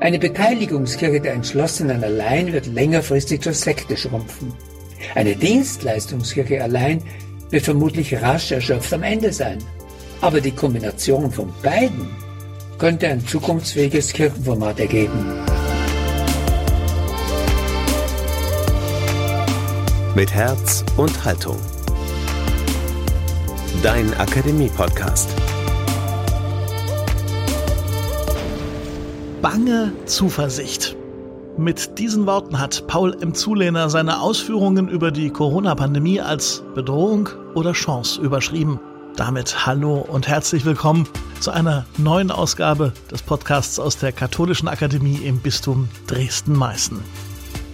Eine Beteiligungskirche der Entschlossenen allein wird längerfristig zur Sekte schrumpfen. Eine Dienstleistungskirche allein wird vermutlich rasch erschöpft am Ende sein. Aber die Kombination von beiden könnte ein zukunftsfähiges Kirchenformat ergeben. Mit Herz und Haltung. Dein Akademie-Podcast. Bange Zuversicht. Mit diesen Worten hat Paul M. Zulehner seine Ausführungen über die Corona-Pandemie als Bedrohung oder Chance überschrieben. Damit hallo und herzlich willkommen zu einer neuen Ausgabe des Podcasts aus der Katholischen Akademie im Bistum Dresden-Meißen.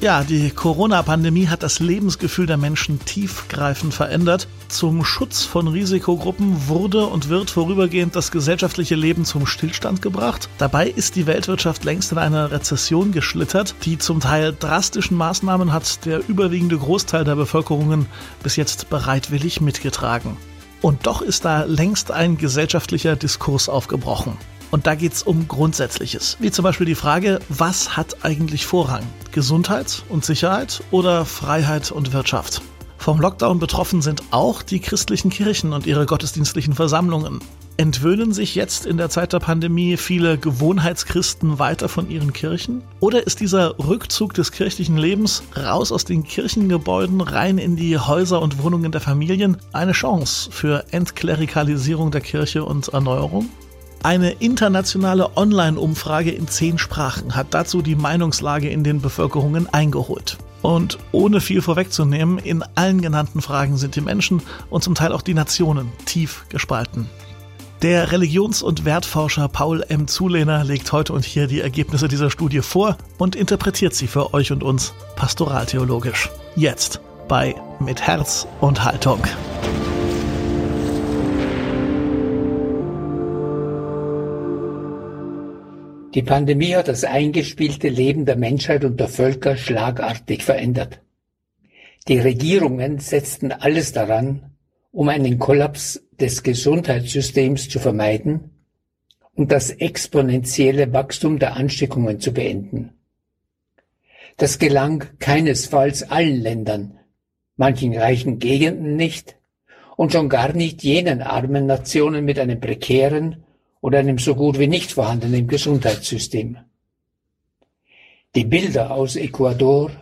Ja, die Corona-Pandemie hat das Lebensgefühl der Menschen tiefgreifend verändert. Zum Schutz von Risikogruppen wurde und wird vorübergehend das gesellschaftliche Leben zum Stillstand gebracht. Dabei ist die Weltwirtschaft längst in eine Rezession geschlittert. Die zum Teil drastischen Maßnahmen hat der überwiegende Großteil der Bevölkerungen bis jetzt bereitwillig mitgetragen. Und doch ist da längst ein gesellschaftlicher Diskurs aufgebrochen. Und da geht es um Grundsätzliches, wie zum Beispiel die Frage, was hat eigentlich Vorrang? Gesundheit und Sicherheit oder Freiheit und Wirtschaft? Vom Lockdown betroffen sind auch die christlichen Kirchen und ihre gottesdienstlichen Versammlungen. Entwöhnen sich jetzt in der Zeit der Pandemie viele Gewohnheitschristen weiter von ihren Kirchen? Oder ist dieser Rückzug des kirchlichen Lebens raus aus den Kirchengebäuden rein in die Häuser und Wohnungen der Familien eine Chance für Entklerikalisierung der Kirche und Erneuerung? Eine internationale Online-Umfrage in zehn Sprachen hat dazu die Meinungslage in den Bevölkerungen eingeholt. Und ohne viel vorwegzunehmen, in allen genannten Fragen sind die Menschen und zum Teil auch die Nationen tief gespalten. Der Religions- und Wertforscher Paul M. Zulehner legt heute und hier die Ergebnisse dieser Studie vor und interpretiert sie für euch und uns pastoraltheologisch. Jetzt bei Mit Herz und Haltung. Die Pandemie hat das eingespielte Leben der Menschheit und der Völker schlagartig verändert. Die Regierungen setzten alles daran, um einen Kollaps des Gesundheitssystems zu vermeiden und das exponentielle Wachstum der Ansteckungen zu beenden. Das gelang keinesfalls allen Ländern, manchen reichen Gegenden nicht und schon gar nicht jenen armen Nationen mit einem prekären oder einem so gut wie nicht vorhandenen Gesundheitssystem. Die Bilder aus Ecuador,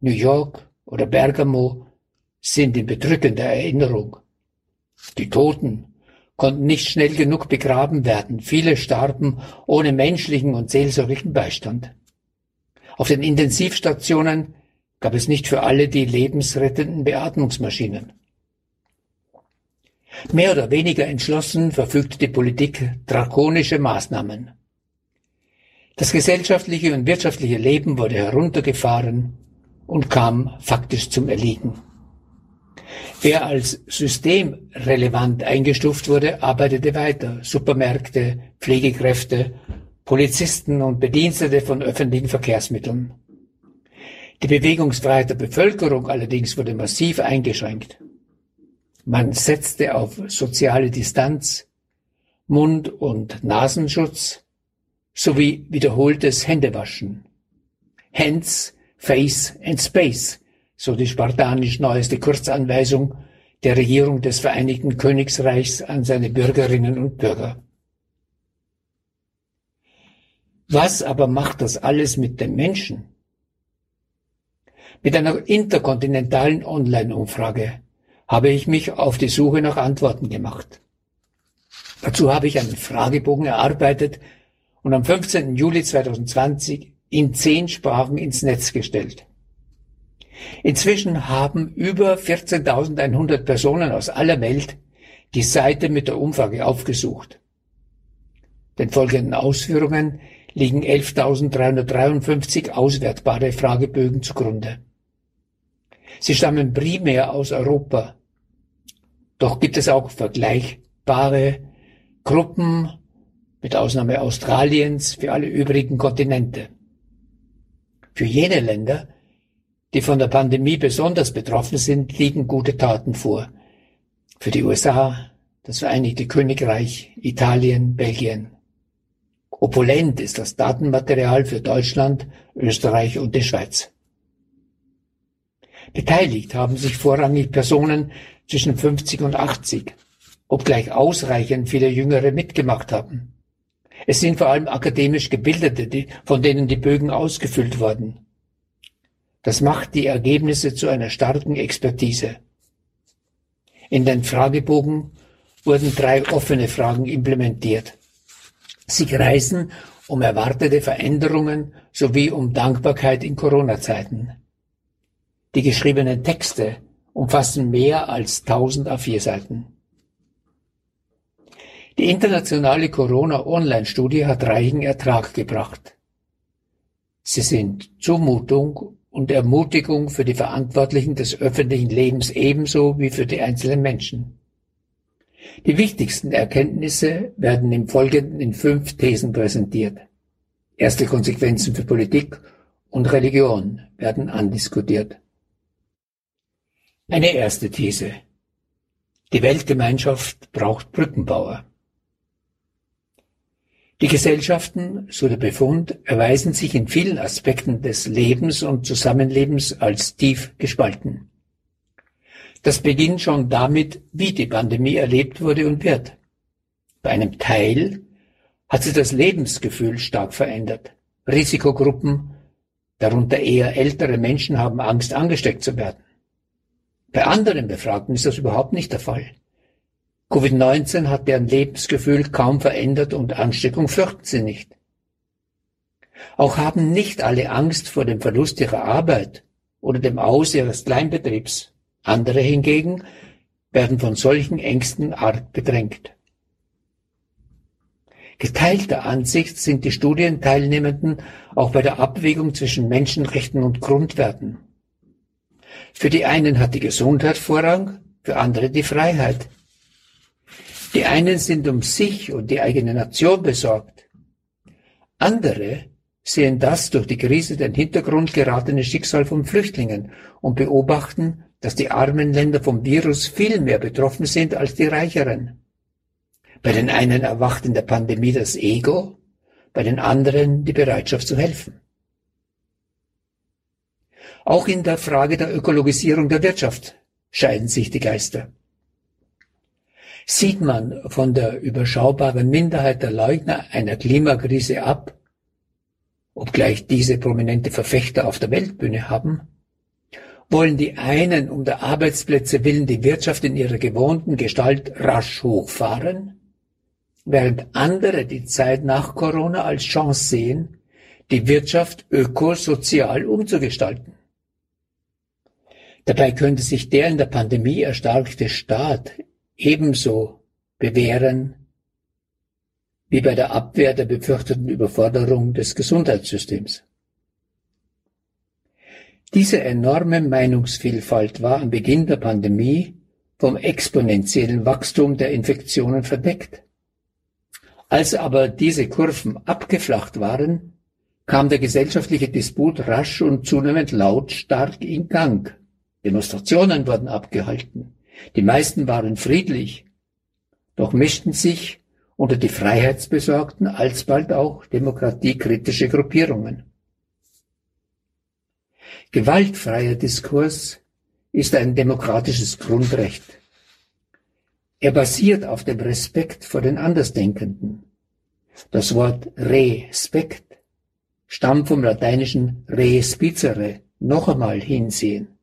New York oder Bergamo sind in bedrückender Erinnerung. Die Toten konnten nicht schnell genug begraben werden. Viele starben ohne menschlichen und seelsorglichen Beistand. Auf den Intensivstationen gab es nicht für alle die lebensrettenden Beatmungsmaschinen. Mehr oder weniger entschlossen verfügte die Politik drakonische Maßnahmen. Das gesellschaftliche und wirtschaftliche Leben wurde heruntergefahren und kam faktisch zum Erliegen. Wer als systemrelevant eingestuft wurde, arbeitete weiter. Supermärkte, Pflegekräfte, Polizisten und Bedienstete von öffentlichen Verkehrsmitteln. Die Bewegungsfreiheit der Bevölkerung allerdings wurde massiv eingeschränkt. Man setzte auf soziale Distanz, Mund- und Nasenschutz sowie wiederholtes Händewaschen. Hands, Face and Space, so die spartanisch neueste Kurzanweisung der Regierung des Vereinigten Königsreichs an seine Bürgerinnen und Bürger. Was aber macht das alles mit dem Menschen? Mit einer interkontinentalen Online-Umfrage habe ich mich auf die Suche nach Antworten gemacht. Dazu habe ich einen Fragebogen erarbeitet und am 15. Juli 2020 in zehn Sprachen ins Netz gestellt. Inzwischen haben über 14.100 Personen aus aller Welt die Seite mit der Umfrage aufgesucht. Den folgenden Ausführungen liegen 11.353 auswertbare Fragebögen zugrunde. Sie stammen primär aus Europa, doch gibt es auch vergleichbare Gruppen, mit Ausnahme Australiens, für alle übrigen Kontinente. Für jene Länder, die von der Pandemie besonders betroffen sind, liegen gute Taten vor. Für die USA, das Vereinigte Königreich, Italien, Belgien. Opulent ist das Datenmaterial für Deutschland, Österreich und die Schweiz. Beteiligt haben sich vorrangig Personen zwischen 50 und 80, obgleich ausreichend viele Jüngere mitgemacht haben. Es sind vor allem akademisch Gebildete, von denen die Bögen ausgefüllt wurden. Das macht die Ergebnisse zu einer starken Expertise. In den Fragebogen wurden drei offene Fragen implementiert. Sie kreisen um erwartete Veränderungen sowie um Dankbarkeit in Corona-Zeiten. Die geschriebenen Texte umfassen mehr als 1000 A4-Seiten. Die internationale Corona-Online-Studie hat reichen Ertrag gebracht. Sie sind Zumutung und Ermutigung für die Verantwortlichen des öffentlichen Lebens ebenso wie für die einzelnen Menschen. Die wichtigsten Erkenntnisse werden im Folgenden in fünf Thesen präsentiert. Erste Konsequenzen für Politik und Religion werden andiskutiert. Eine erste These. Die Weltgemeinschaft braucht Brückenbauer. Die Gesellschaften, so der Befund, erweisen sich in vielen Aspekten des Lebens und Zusammenlebens als tief gespalten. Das beginnt schon damit, wie die Pandemie erlebt wurde und wird. Bei einem Teil hat sie das Lebensgefühl stark verändert. Risikogruppen, darunter eher ältere Menschen, haben Angst, angesteckt zu werden. Bei anderen Befragten ist das überhaupt nicht der Fall. Covid-19 hat deren Lebensgefühl kaum verändert und Ansteckung fürchten sie nicht. Auch haben nicht alle Angst vor dem Verlust ihrer Arbeit oder dem Aus ihres Kleinbetriebs. Andere hingegen werden von solchen Ängsten arg bedrängt. Geteilter Ansicht sind die Studienteilnehmenden auch bei der Abwägung zwischen Menschenrechten und Grundwerten. Für die einen hat die Gesundheit Vorrang, für andere die Freiheit. Die einen sind um sich und die eigene Nation besorgt. Andere sehen das durch die Krise den Hintergrund geratene Schicksal von Flüchtlingen und beobachten, dass die armen Länder vom Virus viel mehr betroffen sind als die reicheren. Bei den einen erwacht in der Pandemie das Ego, bei den anderen die Bereitschaft zu helfen. Auch in der Frage der Ökologisierung der Wirtschaft scheiden sich die Geister. Sieht man von der überschaubaren Minderheit der Leugner einer Klimakrise ab, obgleich diese prominente Verfechter auf der Weltbühne haben, wollen die einen um der Arbeitsplätze willen die Wirtschaft in ihrer gewohnten Gestalt rasch hochfahren, während andere die Zeit nach Corona als Chance sehen, die Wirtschaft ökosozial umzugestalten. Dabei könnte sich der in der Pandemie erstarkte Staat ebenso bewähren wie bei der Abwehr der befürchteten Überforderung des Gesundheitssystems. Diese enorme Meinungsvielfalt war am Beginn der Pandemie vom exponentiellen Wachstum der Infektionen verdeckt. Als aber diese Kurven abgeflacht waren, kam der gesellschaftliche Disput rasch und zunehmend lautstark in Gang. Demonstrationen wurden abgehalten. Die meisten waren friedlich, doch mischten sich unter die Freiheitsbesorgten alsbald auch demokratiekritische Gruppierungen. Gewaltfreier Diskurs ist ein demokratisches Grundrecht. Er basiert auf dem Respekt vor den Andersdenkenden. Das Wort Respekt stammt vom lateinischen respicere, noch einmal hinsehen.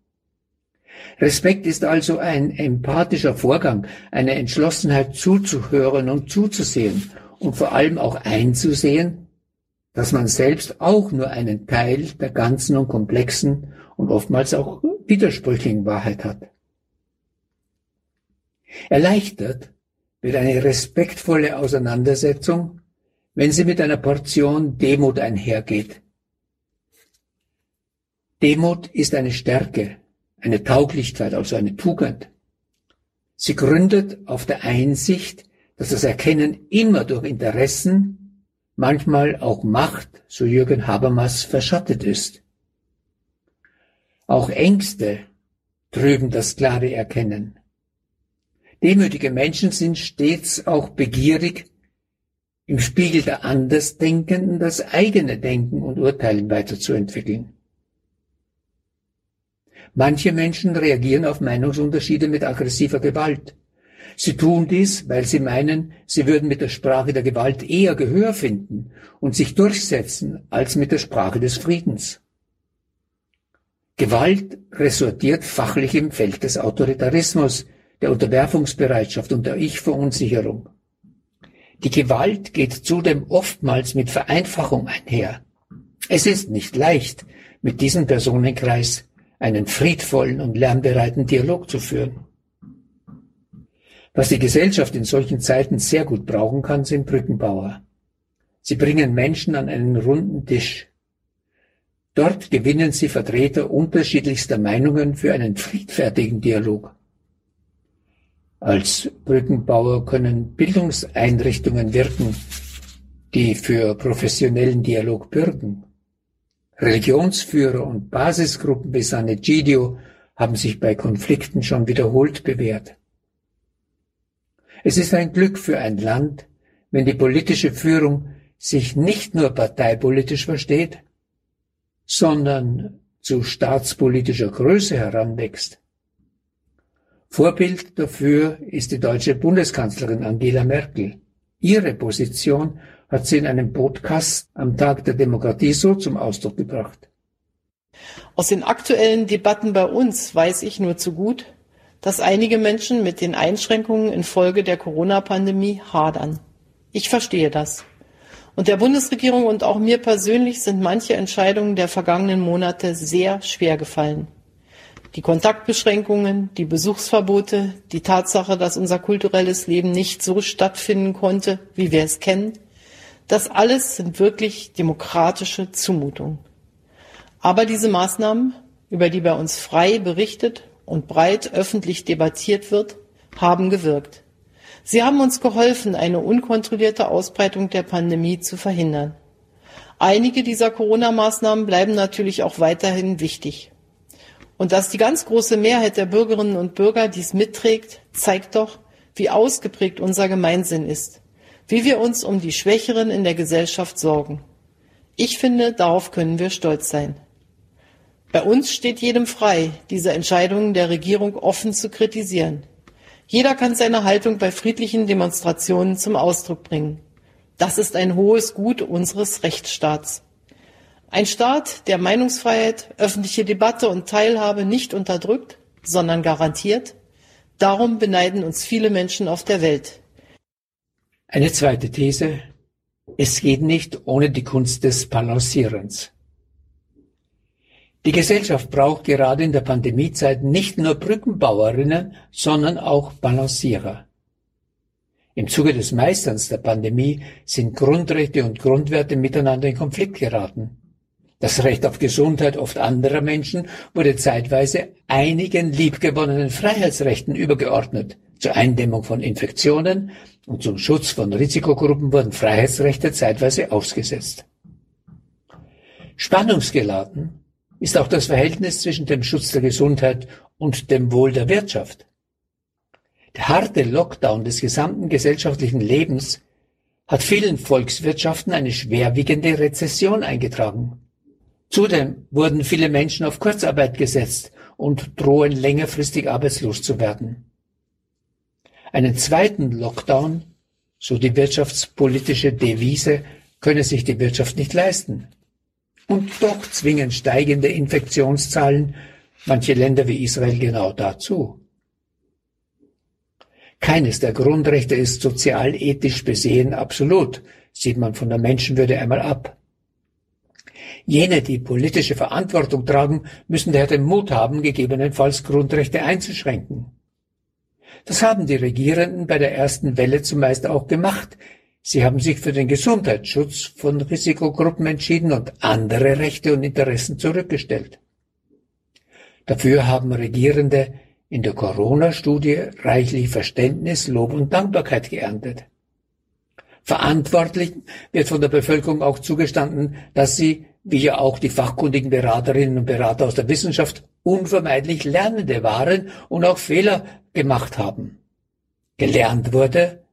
Respekt ist also ein empathischer Vorgang, eine Entschlossenheit zuzuhören und zuzusehen und vor allem auch einzusehen, dass man selbst auch nur einen Teil der ganzen und komplexen und oftmals auch widersprüchlichen Wahrheit hat. Erleichtert wird eine respektvolle Auseinandersetzung, wenn sie mit einer Portion Demut einhergeht. Demut ist eine Stärke, eine Tauglichkeit, also eine Tugend. Sie gründet auf der Einsicht, dass das Erkennen immer durch Interessen, manchmal auch Macht, so Jürgen Habermas, verschattet ist. Auch Ängste trüben das klare Erkennen. Demütige Menschen sind stets auch begierig, im Spiegel der Andersdenkenden das eigene Denken und Urteilen weiterzuentwickeln. Manche Menschen reagieren auf Meinungsunterschiede mit aggressiver Gewalt. Sie tun dies, weil sie meinen, sie würden mit der Sprache der Gewalt eher Gehör finden und sich durchsetzen als mit der Sprache des Friedens. Gewalt ressortiert fachlich im Feld des Autoritarismus, der Unterwerfungsbereitschaft und der Ich-Verunsicherung. Die Gewalt geht zudem oftmals mit Vereinfachung einher. Es ist nicht leicht, mit diesem Personenkreis einen friedvollen und lernbereiten Dialog zu führen. Was die Gesellschaft in solchen Zeiten sehr gut brauchen kann, sind Brückenbauer. Sie bringen Menschen an einen runden Tisch. Dort gewinnen sie Vertreter unterschiedlichster Meinungen für einen friedfertigen Dialog. Als Brückenbauer können Bildungseinrichtungen wirken, die für professionellen Dialog bürgen. Religionsführer und Basisgruppen wie San Egidio haben sich bei Konflikten schon wiederholt bewährt. Es ist ein Glück für ein Land, wenn die politische Führung sich nicht nur parteipolitisch versteht, sondern zu staatspolitischer Größe heranwächst. Vorbild dafür ist die deutsche Bundeskanzlerin Angela Merkel. Ihre Position hat sie in einem Podcast am Tag der Demokratie so zum Ausdruck gebracht. Aus den aktuellen Debatten bei uns weiß ich nur zu gut, dass einige Menschen mit den Einschränkungen infolge der Corona-Pandemie hadern. Ich verstehe das. Und der Bundesregierung und auch mir persönlich sind manche Entscheidungen der vergangenen Monate sehr schwer gefallen. Die Kontaktbeschränkungen, die Besuchsverbote, die Tatsache, dass unser kulturelles Leben nicht so stattfinden konnte, wie wir es kennen, das alles sind wirklich demokratische Zumutungen. Aber diese Maßnahmen, über die bei uns frei berichtet und breit öffentlich debattiert wird, haben gewirkt. Sie haben uns geholfen, eine unkontrollierte Ausbreitung der Pandemie zu verhindern. Einige dieser Corona-Maßnahmen bleiben natürlich auch weiterhin wichtig. Und dass die ganz große Mehrheit der Bürgerinnen und Bürger dies mitträgt, zeigt doch, wie ausgeprägt unser Gemeinsinn ist, wie wir uns um die Schwächeren in der Gesellschaft sorgen. Ich finde, darauf können wir stolz sein. Bei uns steht jedem frei, diese Entscheidungen der Regierung offen zu kritisieren. Jeder kann seine Haltung bei friedlichen Demonstrationen zum Ausdruck bringen. Das ist ein hohes Gut unseres Rechtsstaats. Ein Staat, der Meinungsfreiheit, öffentliche Debatte und Teilhabe nicht unterdrückt, sondern garantiert. Darum beneiden uns viele Menschen auf der Welt. Eine zweite These. Es geht nicht ohne die Kunst des Balancierens. Die Gesellschaft braucht gerade in der Pandemiezeit nicht nur Brückenbauerinnen, sondern auch Balancierer. Im Zuge des Meisterns der Pandemie sind Grundrechte und Grundwerte miteinander in Konflikt geraten. Das Recht auf Gesundheit oft anderer Menschen wurde zeitweise einigen liebgewonnenen Freiheitsrechten übergeordnet. Zur Eindämmung von Infektionen und zum Schutz von Risikogruppen wurden Freiheitsrechte zeitweise ausgesetzt. Spannungsgeladen ist auch das Verhältnis zwischen dem Schutz der Gesundheit und dem Wohl der Wirtschaft. Der harte Lockdown des gesamten gesellschaftlichen Lebens hat vielen Volkswirtschaften eine schwerwiegende Rezession eingetragen. Zudem wurden viele Menschen auf Kurzarbeit gesetzt und drohen längerfristig arbeitslos zu werden. Einen zweiten Lockdown, so die wirtschaftspolitische Devise, könne sich die Wirtschaft nicht leisten. Und doch zwingen steigende Infektionszahlen manche Länder wie Israel genau dazu. Keines der Grundrechte ist sozial-ethisch besehen absolut, sieht man von der Menschenwürde einmal ab. Jene, die politische Verantwortung tragen, müssen daher den Mut haben, gegebenenfalls Grundrechte einzuschränken. Das haben die Regierenden bei der ersten Welle zumeist auch gemacht. Sie haben sich für den Gesundheitsschutz von Risikogruppen entschieden und andere Rechte und Interessen zurückgestellt. Dafür haben Regierende in der Corona-Studie reichlich Verständnis, Lob und Dankbarkeit geerntet. Verantwortlichen wird von der Bevölkerung auch zugestanden, dass sie wie ja auch die fachkundigen Beraterinnen und Berater aus der Wissenschaft unvermeidlich Lernende waren und auch Fehler gemacht haben. Gelernt wurde,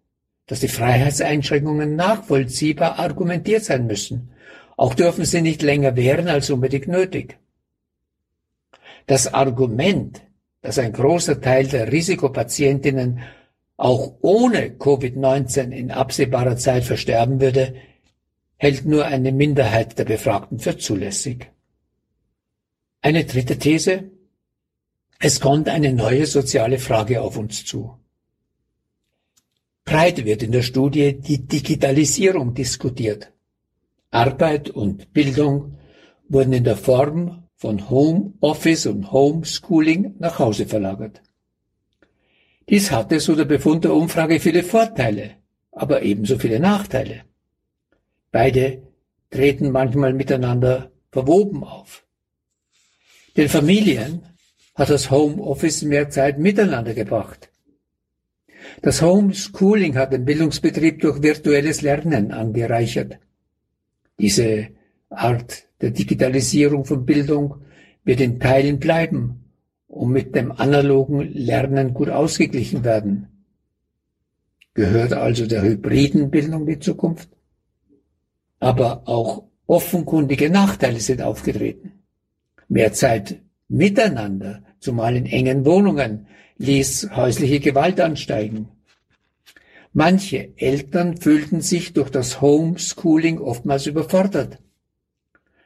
dass die Freiheitseinschränkungen nachvollziehbar argumentiert sein müssen. Auch dürfen sie nicht länger währen als unbedingt nötig. Das Argument, dass ein großer Teil der Risikopatientinnen auch ohne Covid-19 in absehbarer Zeit versterben würde, hält nur eine Minderheit der Befragten für zulässig. Eine dritte These. Es kommt eine neue soziale Frage auf uns zu. Breit wird in der Studie die Digitalisierung diskutiert. Arbeit und Bildung wurden in der Form von Home Office und Homeschooling nach Hause verlagert. Dies hatte, so der Befund der Umfrage, viele Vorteile, aber ebenso viele Nachteile. Beide treten manchmal miteinander verwoben auf. Den Familien hat das Homeoffice mehr Zeit miteinander gebracht. Das Homeschooling hat den Bildungsbetrieb durch virtuelles Lernen angereichert. Diese Art der Digitalisierung von Bildung wird in Teilen bleiben und mit dem analogen Lernen gut ausgeglichen werden. Gehört also der hybriden Bildung die Zukunft? Aber auch offenkundige Nachteile sind aufgetreten. Mehr Zeit miteinander, zumal in engen Wohnungen, ließ häusliche Gewalt ansteigen. Manche Eltern fühlten sich durch das Homeschooling oftmals überfordert.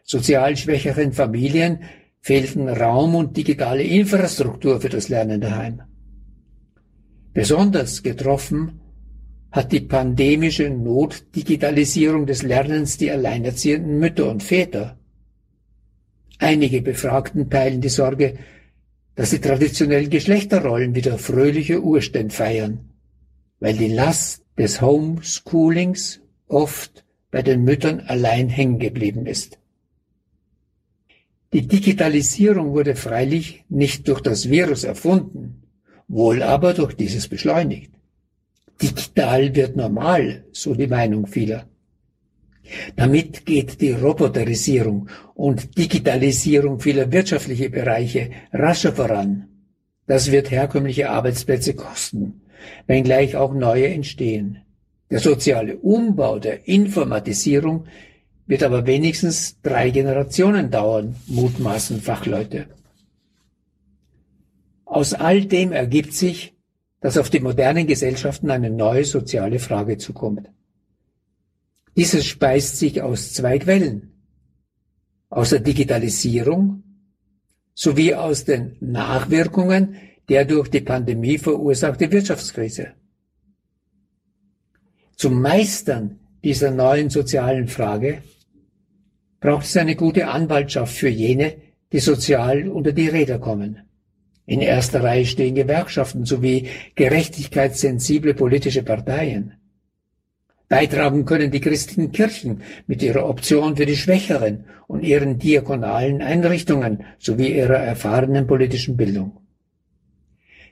Sozial schwächeren Familien fehlten Raum und digitale Infrastruktur für das Lernen daheim. Besonders getroffen hat die pandemische Notdigitalisierung des Lernens die alleinerziehenden Mütter und Väter. Einige Befragten teilen die Sorge, dass die traditionellen Geschlechterrollen wieder fröhliche Urständ feiern, weil die Last des Homeschoolings oft bei den Müttern allein hängen geblieben ist. Die Digitalisierung wurde freilich nicht durch das Virus erfunden, wohl aber durch dieses beschleunigt. Digital wird normal, so die Meinung vieler. Damit geht die Roboterisierung und Digitalisierung vieler wirtschaftlicher Bereiche rascher voran. Das wird herkömmliche Arbeitsplätze kosten, wenngleich auch neue entstehen. Der soziale Umbau der Informatisierung wird aber wenigstens drei Generationen dauern, mutmaßen Fachleute. Aus all dem ergibt sich, dass auf die modernen Gesellschaften eine neue soziale Frage zukommt. Dieses speist sich aus zwei Quellen. Aus der Digitalisierung sowie aus den Nachwirkungen der durch die Pandemie verursachte Wirtschaftskrise. Zum Meistern dieser neuen sozialen Frage braucht es eine gute Anwaltschaft für jene, die sozial unter die Räder kommen. In erster Reihe stehen Gewerkschaften sowie gerechtigkeitssensible politische Parteien. Beitragen können die christlichen Kirchen mit ihrer Option für die Schwächeren und ihren diakonalen Einrichtungen sowie ihrer erfahrenen politischen Bildung.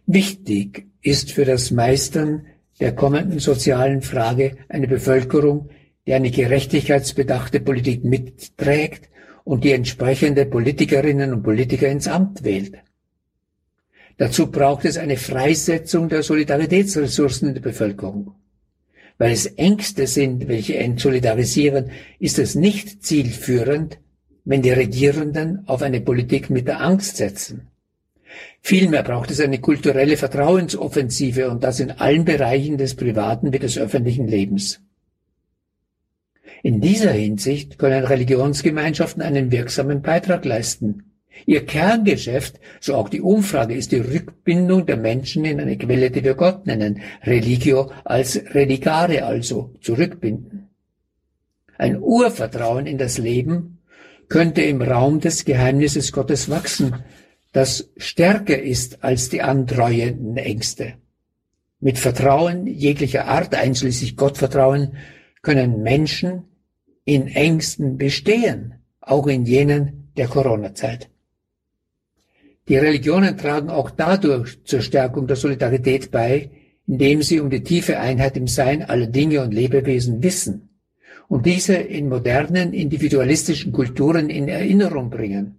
Wichtig ist für das Meistern der kommenden sozialen Frage eine Bevölkerung, die eine gerechtigkeitsbedachte Politik mitträgt und die entsprechende Politikerinnen und Politiker ins Amt wählt. Dazu braucht es eine Freisetzung der Solidaritätsressourcen in der Bevölkerung. Weil es Ängste sind, welche entsolidarisieren, ist es nicht zielführend, wenn die Regierenden auf eine Politik mit der Angst setzen. Vielmehr braucht es eine kulturelle Vertrauensoffensive und das in allen Bereichen des privaten wie des öffentlichen Lebens. In dieser Hinsicht können Religionsgemeinschaften einen wirksamen Beitrag leisten. Ihr Kerngeschäft, so auch die Umfrage, ist die Rückbindung der Menschen in eine Quelle, die wir Gott nennen, Religio als Religare also, zurückbinden. Ein Urvertrauen in das Leben könnte im Raum des Geheimnisses Gottes wachsen, das stärker ist als die andreuenden Ängste. Mit Vertrauen jeglicher Art, einschließlich Gottvertrauen, können Menschen in Ängsten bestehen, auch in jenen der Corona-Zeit. Die Religionen tragen auch dadurch zur Stärkung der Solidarität bei, indem sie um die tiefe Einheit im Sein aller Dinge und Lebewesen wissen und diese in modernen individualistischen Kulturen in Erinnerung bringen.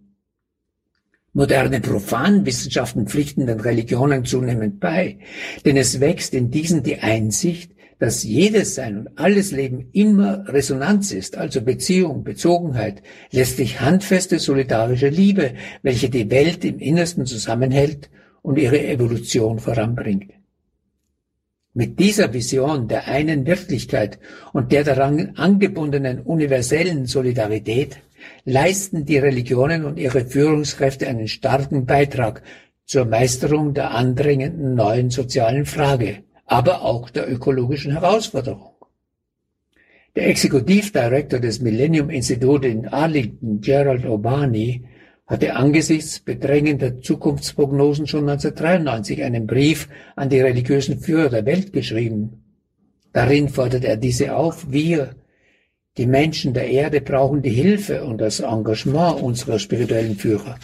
Moderne Profanwissenschaften pflichten den Religionen zunehmend bei, denn es wächst in diesen die Einsicht, dass jedes Sein und alles Leben immer Resonanz ist, also Beziehung, Bezogenheit, letztlich handfeste solidarische Liebe, welche die Welt im Innersten zusammenhält und ihre Evolution voranbringt. Mit dieser Vision der einen Wirklichkeit und der daran angebundenen universellen Solidarität leisten die Religionen und ihre Führungskräfte einen starken Beitrag zur Meisterung der andrängenden neuen sozialen Frage, aber auch der ökologischen Herausforderung. Der Exekutivdirektor des Millennium Institute in Arlington, Gerald Obani, hatte angesichts bedrängender Zukunftsprognosen schon 1993 einen Brief an die religiösen Führer der Welt geschrieben. Darin fordert er diese auf, wir, die Menschen der Erde, brauchen die Hilfe und das Engagement unserer spirituellen Führer.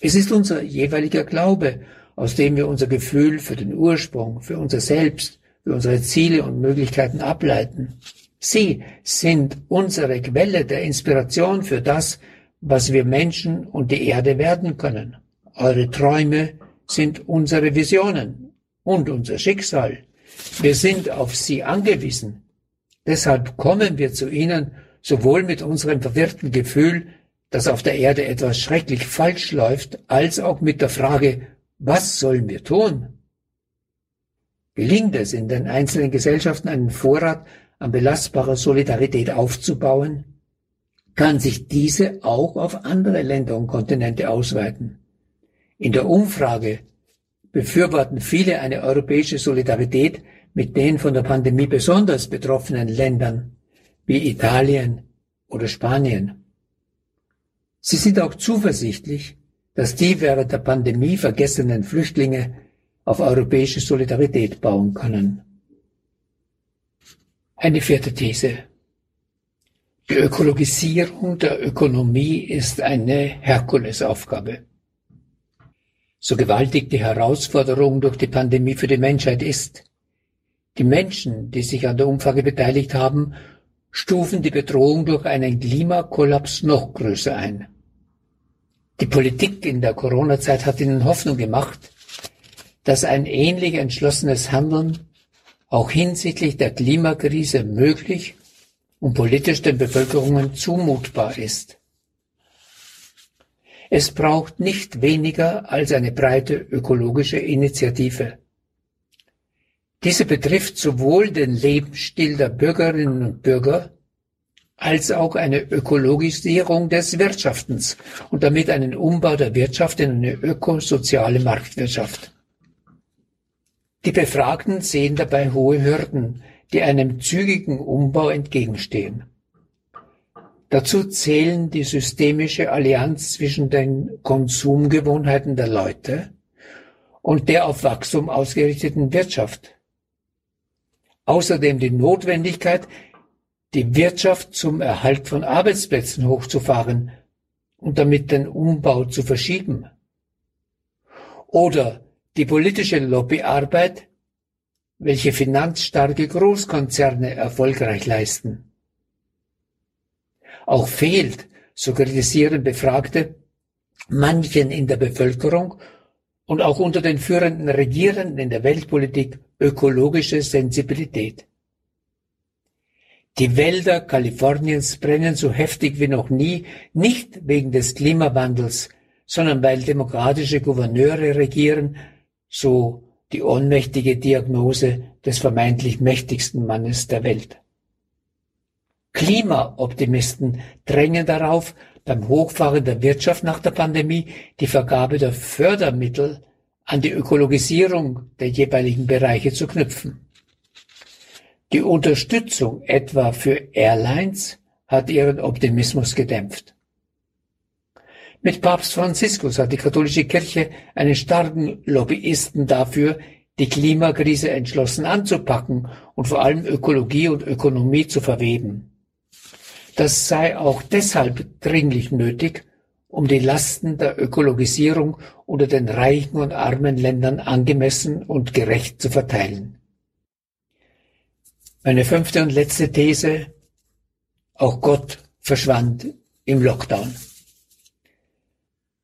Es ist unser jeweiliger Glaube, aus dem wir unser Gefühl für den Ursprung, für unser Selbst, für unsere Ziele und Möglichkeiten ableiten. Sie sind unsere Quelle der Inspiration für das, was wir Menschen und die Erde werden können. Eure Träume sind unsere Visionen und unser Schicksal. Wir sind auf sie angewiesen. Deshalb kommen wir zu ihnen sowohl mit unserem verwirrten Gefühl, dass auf der Erde etwas schrecklich falsch läuft, als auch mit der Frage, was sollen wir tun? Gelingt es in den einzelnen Gesellschaften einen Vorrat an belastbarer Solidarität aufzubauen, kann sich diese auch auf andere Länder und Kontinente ausweiten. In der Umfrage befürworten viele eine europäische Solidarität mit den von der Pandemie besonders betroffenen Ländern wie Italien oder Spanien. Sie sind auch zuversichtlich, dass die während der Pandemie vergessenen Flüchtlinge auf europäische Solidarität bauen können. Eine vierte These. Die Ökologisierung der Ökonomie ist eine Herkulesaufgabe. So gewaltig die Herausforderung durch die Pandemie für die Menschheit ist, die Menschen, die sich an der Umfrage beteiligt haben, stufen die Bedrohung durch einen Klimakollaps noch größer ein. Die Politik in der Corona-Zeit hat ihnen Hoffnung gemacht, dass ein ähnlich entschlossenes Handeln auch hinsichtlich der Klimakrise möglich und politisch den Bevölkerungen zumutbar ist. Es braucht nicht weniger als eine breite ökologische Initiative. Diese betrifft sowohl den Lebensstil der Bürgerinnen und Bürger als auch eine Ökologisierung des Wirtschaftens und damit einen Umbau der Wirtschaft in eine ökosoziale Marktwirtschaft. Die Befragten sehen dabei hohe Hürden, die einem zügigen Umbau entgegenstehen. Dazu zählen die systemische Allianz zwischen den Konsumgewohnheiten der Leute und der auf Wachstum ausgerichteten Wirtschaft. Außerdem die Notwendigkeit, die Wirtschaft zum Erhalt von Arbeitsplätzen hochzufahren und damit den Umbau zu verschieben. Oder die politische Lobbyarbeit, welche finanzstarke Großkonzerne erfolgreich leisten. Auch fehlt, so kritisieren Befragte, manchen in der Bevölkerung und auch unter den führenden Regierenden in der Weltpolitik ökologische Sensibilität. Die Wälder Kaliforniens brennen so heftig wie noch nie, nicht wegen des Klimawandels, sondern weil demokratische Gouverneure regieren, so die ohnmächtige Diagnose des vermeintlich mächtigsten Mannes der Welt. Klimaoptimisten drängen darauf, beim Hochfahren der Wirtschaft nach der Pandemie die Vergabe der Fördermittel an die Ökologisierung der jeweiligen Bereiche zu knüpfen. Die Unterstützung etwa für Airlines hat ihren Optimismus gedämpft. Mit Papst Franziskus hat die katholische Kirche einen starken Lobbyisten dafür, die Klimakrise entschlossen anzupacken und vor allem Ökologie und Ökonomie zu verweben. Das sei auch deshalb dringlich nötig, um die Lasten der Ökologisierung unter den reichen und armen Ländern angemessen und gerecht zu verteilen. Meine fünfte und letzte These, auch Gott verschwand im Lockdown.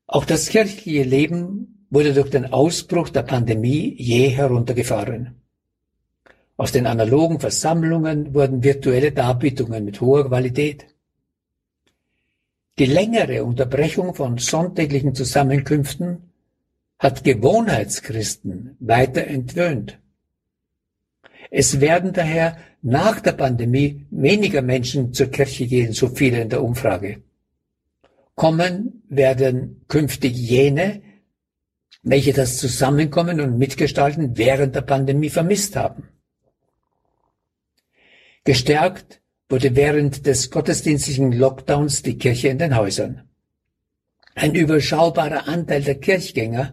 Auch das kirchliche Leben wurde durch den Ausbruch der Pandemie je heruntergefahren. Aus den analogen Versammlungen wurden virtuelle Darbietungen mit hoher Qualität. Die längere Unterbrechung von sonntäglichen Zusammenkünften hat Gewohnheitschristen weiter entwöhnt. Es werden daher nach der Pandemie weniger Menschen zur Kirche gehen, so viele in der Umfrage. Kommen werden künftig jene, welche das Zusammenkommen und Mitgestalten während der Pandemie vermisst haben. Gestärkt wurde während des gottesdienstlichen Lockdowns die Kirche in den Häusern. Ein überschaubarer Anteil der Kirchgänger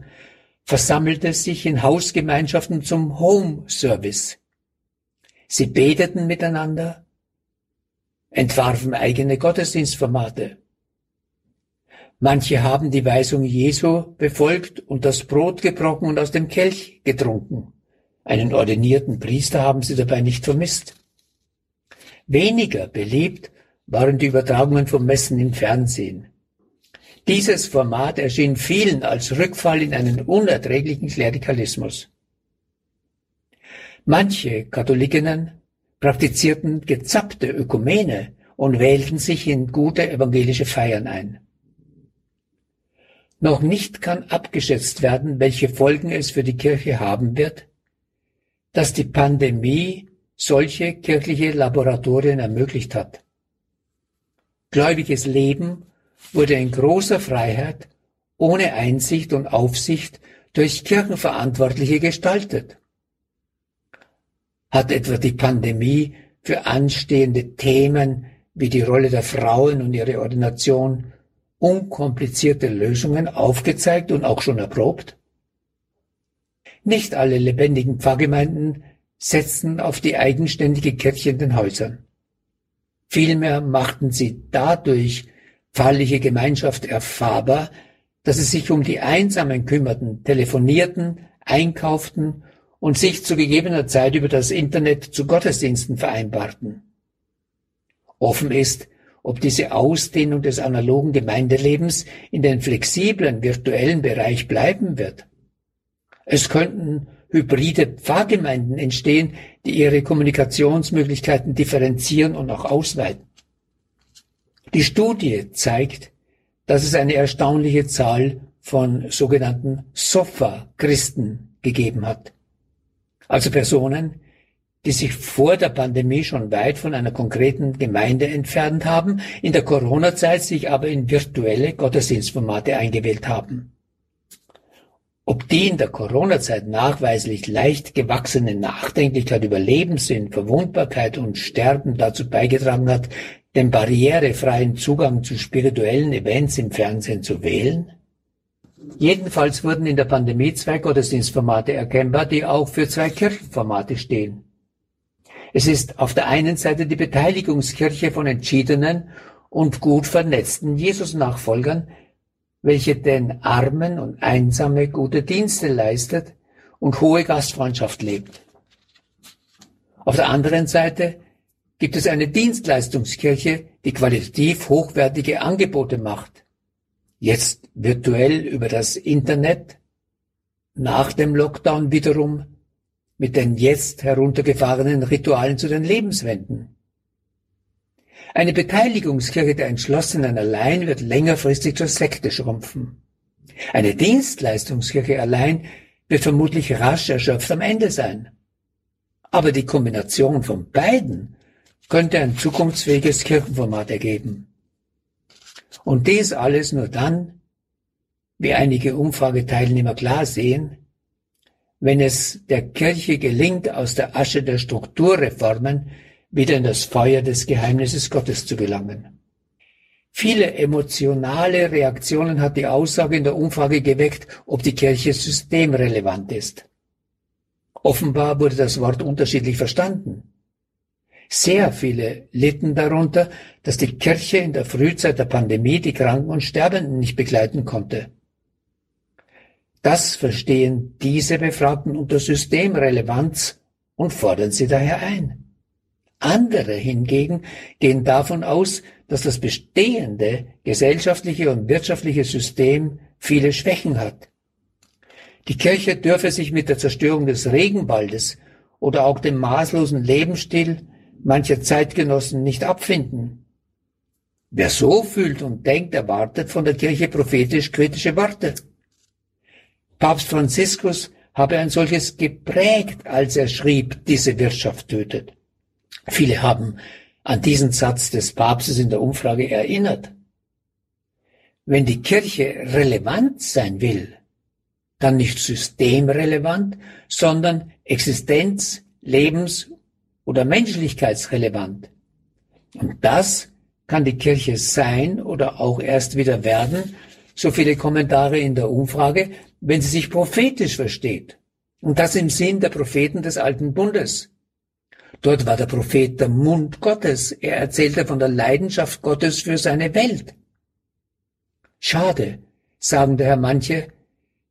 versammelte sich in Hausgemeinschaften zum Home Service. Sie beteten miteinander, entwarfen eigene Gottesdienstformate. Manche haben die Weisung Jesu befolgt und das Brot gebrochen und aus dem Kelch getrunken. Einen ordinierten Priester haben sie dabei nicht vermisst. Weniger beliebt waren die Übertragungen von Messen im Fernsehen. Dieses Format erschien vielen als Rückfall in einen unerträglichen Klerikalismus. Manche Katholikinnen praktizierten gezappte Ökumene und wählten sich in gute evangelische Feiern ein. Noch nicht kann abgeschätzt werden, welche Folgen es für die Kirche haben wird, dass die Pandemie solche kirchliche Laboratorien ermöglicht hat. Gläubiges Leben wurde in großer Freiheit, ohne Einsicht und Aufsicht durch Kirchenverantwortliche gestaltet. Hat etwa die Pandemie für anstehende Themen wie die Rolle der Frauen und ihre Ordination unkomplizierte Lösungen aufgezeigt und auch schon erprobt? Nicht alle lebendigen Pfarrgemeinden setzten auf die eigenständige Kirche in den Häusern. Vielmehr machten sie dadurch pfarrliche Gemeinschaft erfahrbar, dass sie sich um die Einsamen kümmerten, telefonierten, einkauften und sich zu gegebener Zeit über das Internet zu Gottesdiensten vereinbarten. Offen ist, ob diese Ausdehnung des analogen Gemeindelebens in den flexiblen virtuellen Bereich bleiben wird. Es könnten hybride Pfarrgemeinden entstehen, die ihre Kommunikationsmöglichkeiten differenzieren und auch ausweiten. Die Studie zeigt, dass es eine erstaunliche Zahl von sogenannten Sofa-Christen gegeben hat. Also Personen, die sich vor der Pandemie schon weit von einer konkreten Gemeinde entfernt haben, in der Corona-Zeit sich aber in virtuelle Gottesdienstformate eingewählt haben. Ob die in der Corona-Zeit nachweislich leicht gewachsene Nachdenklichkeit über Lebenssinn, Verwundbarkeit und Sterben dazu beigetragen hat, den barrierefreien Zugang zu spirituellen Events im Fernsehen zu wählen? Jedenfalls wurden in der Pandemie zwei Gottesdienstformate erkennbar, die auch für zwei Kirchenformate stehen. Es ist auf der einen Seite die Beteiligungskirche von entschiedenen und gut vernetzten Jesus-Nachfolgern, welche den Armen und Einsame gute Dienste leistet und hohe Gastfreundschaft lebt. Auf der anderen Seite gibt es eine Dienstleistungskirche, die qualitativ hochwertige Angebote macht. Jetzt virtuell über das Internet, nach dem Lockdown wiederum mit den jetzt heruntergefahrenen Ritualen zu den Lebenswenden. Eine Beteiligungskirche der Entschlossenen allein wird längerfristig zur Sekte schrumpfen. Eine Dienstleistungskirche allein wird vermutlich rasch erschöpft am Ende sein. Aber die Kombination von beiden könnte ein zukunftsfähiges Kirchenformat ergeben. Und dies alles nur dann, wie einige Umfrageteilnehmer klar sehen, wenn es der Kirche gelingt, aus der Asche der Strukturreformen wieder in das Feuer des Geheimnisses Gottes zu gelangen. Viele emotionale Reaktionen hat die Aussage in der Umfrage geweckt, ob die Kirche systemrelevant ist. Offenbar wurde das Wort unterschiedlich verstanden. Sehr viele litten darunter, dass die Kirche in der Frühzeit der Pandemie die Kranken und Sterbenden nicht begleiten konnte. Das verstehen diese Befragten unter Systemrelevanz und fordern sie daher ein. Andere hingegen gehen davon aus, dass das bestehende gesellschaftliche und wirtschaftliche System viele Schwächen hat. Die Kirche dürfe sich mit der Zerstörung des Regenwaldes oder auch dem maßlosen Lebensstil mancher Zeitgenossen nicht abfinden. Wer so fühlt und denkt, erwartet von der Kirche prophetisch-kritische Worte. Papst Franziskus habe ein solches geprägt, als er schrieb, diese Wirtschaft tötet. Viele haben an diesen Satz des Papstes in der Umfrage erinnert. Wenn die Kirche relevant sein will, dann nicht systemrelevant, sondern existenz-, lebens- oder menschlichkeitsrelevant. Und das kann die Kirche sein oder auch erst wieder werden, so viele Kommentare in der Umfrage, wenn sie sich prophetisch versteht. Und das im Sinn der Propheten des alten Bundes. Dort war der Prophet der Mund Gottes. Er erzählte von der Leidenschaft Gottes für seine Welt. Schade, sagen daher manche,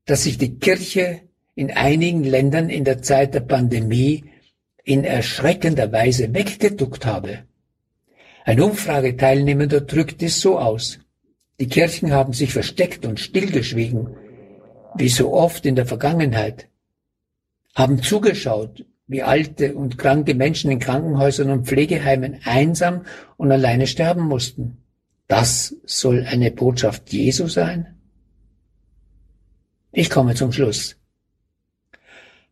dass sich die Kirche in einigen Ländern in der Zeit der Pandemie in erschreckender Weise weggeduckt habe. Ein Umfrageteilnehmender drückt es so aus. Die Kirchen haben sich versteckt und stillgeschwiegen, wie so oft in der Vergangenheit, haben zugeschaut, wie alte und kranke Menschen in Krankenhäusern und Pflegeheimen einsam und alleine sterben mussten. Das soll eine Botschaft Jesu sein? Ich komme zum Schluss.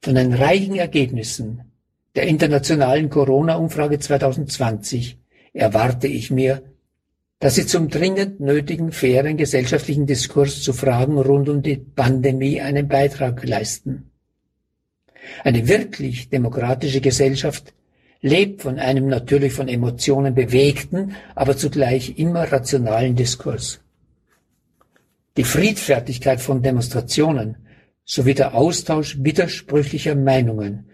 Von den reichen Ergebnissen der internationalen Corona-Umfrage 2020 erwarte ich mir, dass sie zum dringend nötigen fairen gesellschaftlichen Diskurs zu Fragen rund um die Pandemie einen Beitrag leisten. Eine wirklich demokratische Gesellschaft lebt von einem natürlich von Emotionen bewegten, aber zugleich immer rationalen Diskurs. Die Friedfertigkeit von Demonstrationen sowie der Austausch widersprüchlicher Meinungen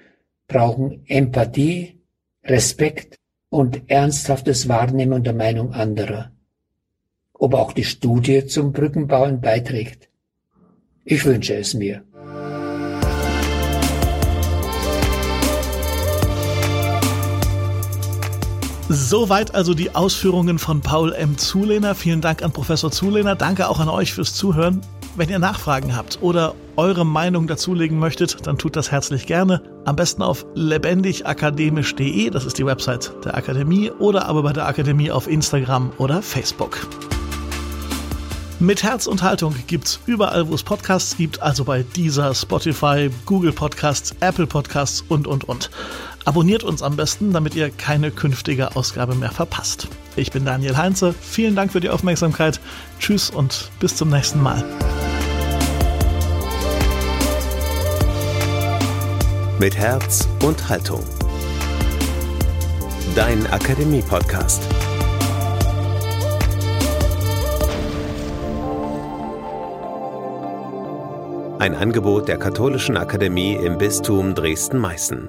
brauchen Empathie, Respekt und ernsthaftes Wahrnehmen der Meinung anderer. Ob auch die Studie zum Brückenbauen beiträgt? Ich wünsche es mir. Soweit also die Ausführungen von Paul M. Zulehner. Vielen Dank an Professor Zulehner. Danke auch an euch fürs Zuhören. Wenn ihr Nachfragen habt oder eure Meinung dazulegen möchtet, dann tut das herzlich gerne. Am besten auf lebendigakademisch.de, das ist die Website der Akademie, oder aber bei der Akademie auf Instagram oder Facebook. Mit Herz und Haltung gibt's überall, wo es Podcasts gibt, also bei dieser, Spotify, Google Podcasts, Apple Podcasts und und und. Abonniert uns am besten, damit ihr keine künftige Ausgabe mehr verpasst. Ich bin Daniel Heinze. Vielen Dank für die Aufmerksamkeit. Tschüss und bis zum nächsten Mal. Mit Herz und Haltung. Dein Akademie-Podcast. Ein Angebot der Katholischen Akademie im Bistum Dresden-Meißen.